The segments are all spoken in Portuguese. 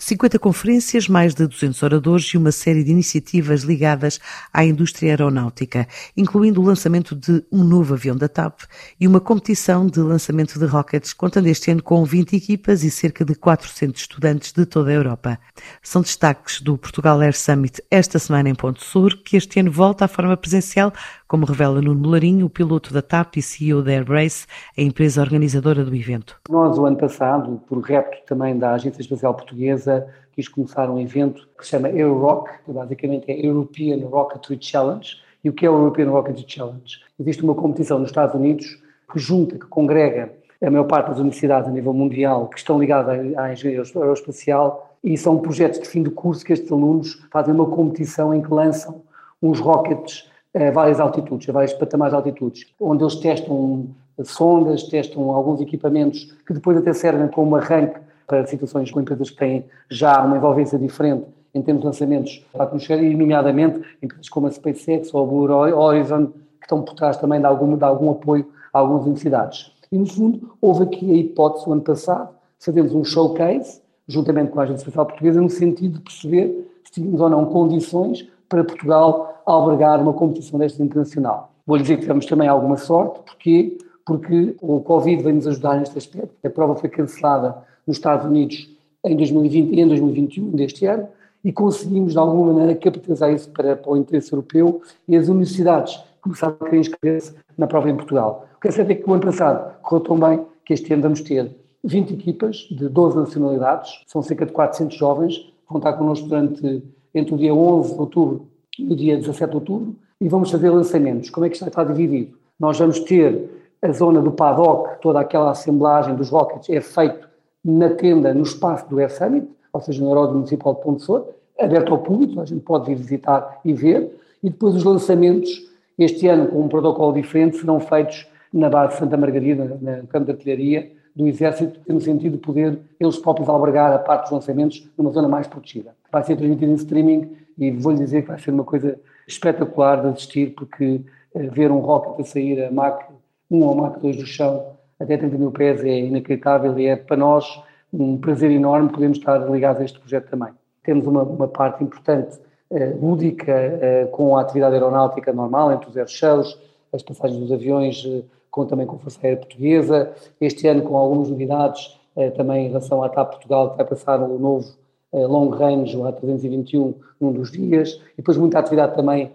50 conferências, mais de 200 oradores e uma série de iniciativas ligadas à indústria aeronáutica, incluindo o lançamento de um novo avião da TAP e uma competição de lançamento de rockets, contando este ano com 20 equipas e cerca de 400 estudantes de toda a Europa. São destaques do Portugal Air Summit esta semana em Ponte Sur, que este ano volta à forma presencial, como revela Nuno Molarinho, o piloto da TAP e CEO da Airbrace, a empresa organizadora do evento. Nós, o ano passado, por repto também da Agência Espacial Portuguesa, quis começar um evento que se chama Eurorock, que basicamente é European Rocketry Challenge. E o que é o European Rocketry Challenge? Existe uma competição nos Estados Unidos que junta, que congrega a maior parte das universidades a nível mundial que estão ligadas à engenharia aeroespacial e são projetos de fim de curso que estes alunos fazem uma competição em que lançam uns rockets a várias altitudes, a vários patamares de altitudes, onde eles testam sondas, testam alguns equipamentos que depois até servem como arranque para situações com empresas que têm já uma envolvência diferente em termos de lançamentos para a atmosfera e, nomeadamente, empresas como a SpaceX ou a Blue Horizon, que estão por trás também de algum, de algum apoio a algumas universidades. E, no fundo, houve aqui a hipótese, o ano passado, fazermos um showcase, juntamente com a Agência Espacial Portuguesa, no sentido de perceber se tínhamos ou não condições para Portugal albergar uma competição desta internacional. Vou lhe dizer que tivemos também alguma sorte, porque porque o Covid veio nos ajudar neste aspecto. A prova foi cancelada nos Estados Unidos em 2020 e em 2021 deste ano e conseguimos de alguma maneira capitalizar isso para, para o interesse europeu e as universidades começaram a querer inscrever-se na prova em Portugal. O que é certo é que o ano passado correu tão bem que este ano vamos ter 20 equipas de 12 nacionalidades, são cerca de 400 jovens, vão estar connosco durante entre o dia 11 de outubro e o dia 17 de outubro e vamos fazer lançamentos. Como é que isto está dividido? Nós vamos ter a zona do paddock, toda aquela assemblagem dos rockets é feito na tenda, no espaço do Air Summit, ou seja, no Aeródromo Municipal de Ponte Sor, aberto ao público, a gente pode vir visitar e ver, e depois os lançamentos, este ano com um protocolo diferente, serão feitos na base de Santa Margarida, no campo de artilharia do Exército, no sentido de poder eles próprios albergar a parte dos lançamentos numa zona mais protegida. Vai ser transmitido em streaming e vou-lhe dizer que vai ser uma coisa espetacular de assistir, porque eh, ver um rocket a sair a Mach um ou Mach 2 do chão até 30 mil pés é inacreditável e é para nós um prazer enorme podermos estar ligados a este projeto também. Temos uma, uma parte importante uh, lúdica uh, com a atividade aeronáutica normal, entre os air shows, as passagens dos aviões uh, com, também com a Força Aérea Portuguesa, este ano com algumas novidades também em relação à TAP Portugal, que vai passar o novo long range, o A321, num dos dias, e depois muita atividade também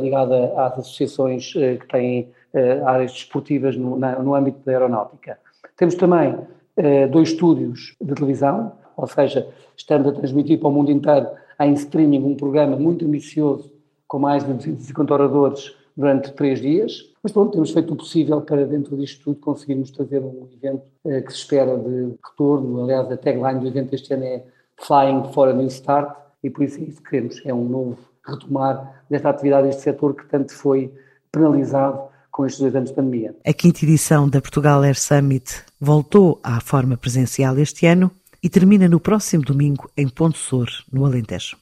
ligada às associações que têm uh, áreas desportivas no, no âmbito da aeronáutica. Temos também dois estúdios de televisão, ou seja, estamos a transmitir para o mundo inteiro em streaming um programa muito ambicioso, com mais de 250 oradores durante três dias. Mas pronto, temos feito o possível para, dentro disto tudo, conseguirmos trazer um evento que se espera de retorno. Aliás, a tagline do evento este ano é Flying for a New Start, e por isso é isso que queremos, é um novo retomar desta atividade, deste setor que tanto foi penalizado com estes dois anos de pandemia. A quinta edição da Portugal Air Summit voltou à forma presencial este ano e termina no próximo domingo em Ponte Sor, no Alentejo.